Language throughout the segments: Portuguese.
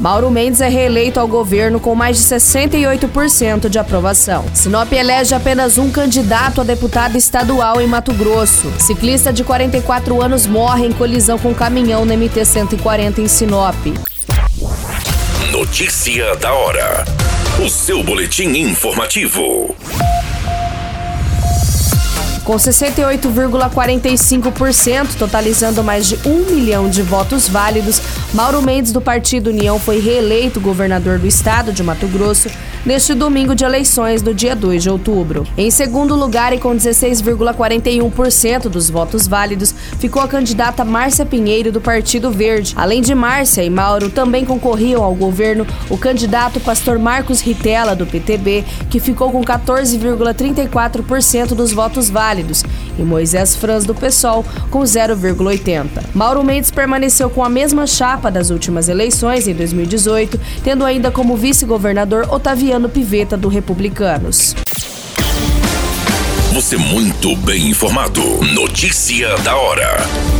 Mauro Mendes é reeleito ao governo com mais de 68% de aprovação. Sinop elege apenas um candidato a deputado estadual em Mato Grosso. Ciclista de 44 anos morre em colisão com caminhão na MT-140 em Sinop. Notícia da hora. O seu boletim informativo. Com 68,45%, totalizando mais de um milhão de votos válidos, Mauro Mendes, do Partido União, foi reeleito governador do estado de Mato Grosso neste domingo de eleições do dia 2 de outubro. Em segundo lugar, e com 16,41% dos votos válidos, ficou a candidata Márcia Pinheiro, do Partido Verde. Além de Márcia e Mauro, também concorriam ao governo o candidato pastor Marcos Ritella, do PTB, que ficou com 14,34% dos votos válidos, e Moisés Franz, do PSOL, com 0,80%. Mauro Mendes permaneceu com a mesma chapa das últimas eleições, em 2018, tendo ainda como vice-governador Otaviano Luciano Piveta, do Republicanos. Você muito bem informado. Notícia da hora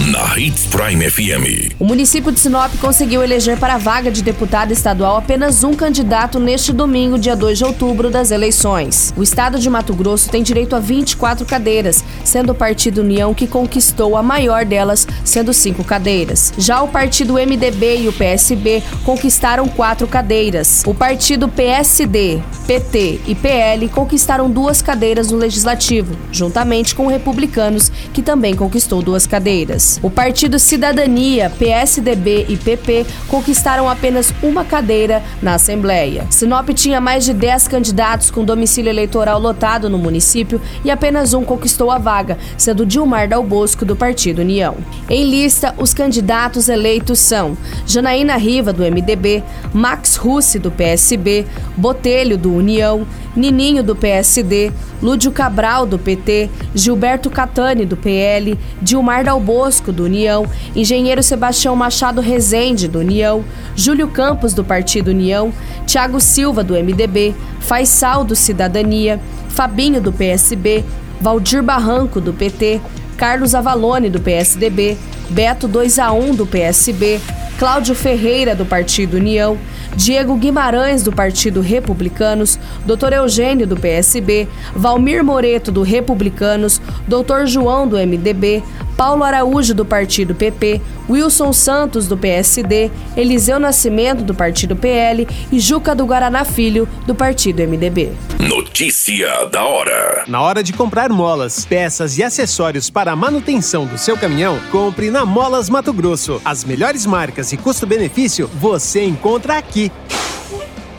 na Hits Prime FM. O município de Sinop conseguiu eleger para a vaga de deputado estadual apenas um candidato neste domingo, dia 2 de outubro, das eleições. O estado de Mato Grosso tem direito a 24 cadeiras, sendo o Partido União que conquistou a maior delas, sendo cinco cadeiras. Já o partido MDB e o PSB conquistaram quatro cadeiras. O partido PSD, PT e PL conquistaram duas cadeiras no legislativo, juntamente com Republicanos, que também conquistou duas cadeiras. O partido Cidadania, PSDB e PP conquistaram apenas uma cadeira na Assembleia. Sinop tinha mais de 10 candidatos com domicílio eleitoral lotado no município e apenas um conquistou a vaga, sendo Dilmar Dal Bosco, do Partido União. Em lista, os candidatos eleitos são Janaína Riva, do MDB, Max Russi, do PSB, Botelho, do União, Nininho, do PSD, Lúdio Cabral, do PT, Gilberto Catani, do PL, Dilmar Dal Bosco, do União, Engenheiro Sebastião Machado Rezende, do União, Júlio Campos, do Partido União, Tiago Silva, do MDB, Faisal, do Cidadania, Fabinho, do PSB, Valdir Barranco, do PT, Carlos Avalone, do PSDB, Beto 2 a 1 do PSB, Cláudio Ferreira, do Partido União, Diego Guimarães, do Partido Republicanos, Dr. Eugênio, do PSB, Valmir Moreto, do Republicanos, Dr. João, do MDB, Paulo Araújo, do Partido PP, Wilson Santos, do PSD, Eliseu Nascimento, do Partido PL e Juca do Guaraná Filho, do Partido MDB. Notícia da hora. Na hora de comprar molas, peças e acessórios para a manutenção do seu caminhão, compre na Molas Mato Grosso. As melhores marcas e custo-benefício você encontra aqui.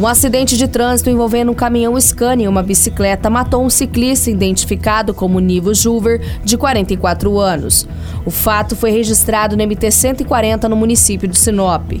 Um acidente de trânsito envolvendo um caminhão Scania e uma bicicleta matou um ciclista identificado como Nivo Juver, de 44 anos. O fato foi registrado no MT-140 no município de Sinop.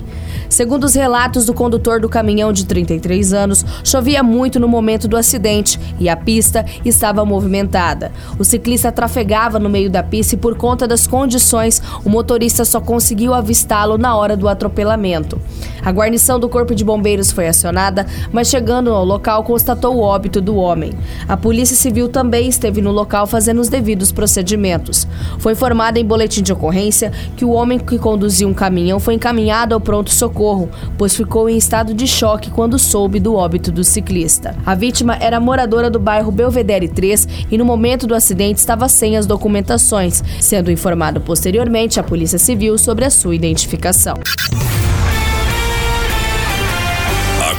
Segundo os relatos do condutor do caminhão de 33 anos, chovia muito no momento do acidente e a pista estava movimentada. O ciclista trafegava no meio da pista e, por conta das condições, o motorista só conseguiu avistá-lo na hora do atropelamento. A guarnição do Corpo de Bombeiros foi acionada mas chegando ao local constatou o óbito do homem. A Polícia Civil também esteve no local fazendo os devidos procedimentos. Foi informada em boletim de ocorrência que o homem que conduzia um caminhão foi encaminhado ao pronto-socorro, pois ficou em estado de choque quando soube do óbito do ciclista. A vítima era moradora do bairro Belvedere 3 e no momento do acidente estava sem as documentações, sendo informado posteriormente à Polícia Civil sobre a sua identificação.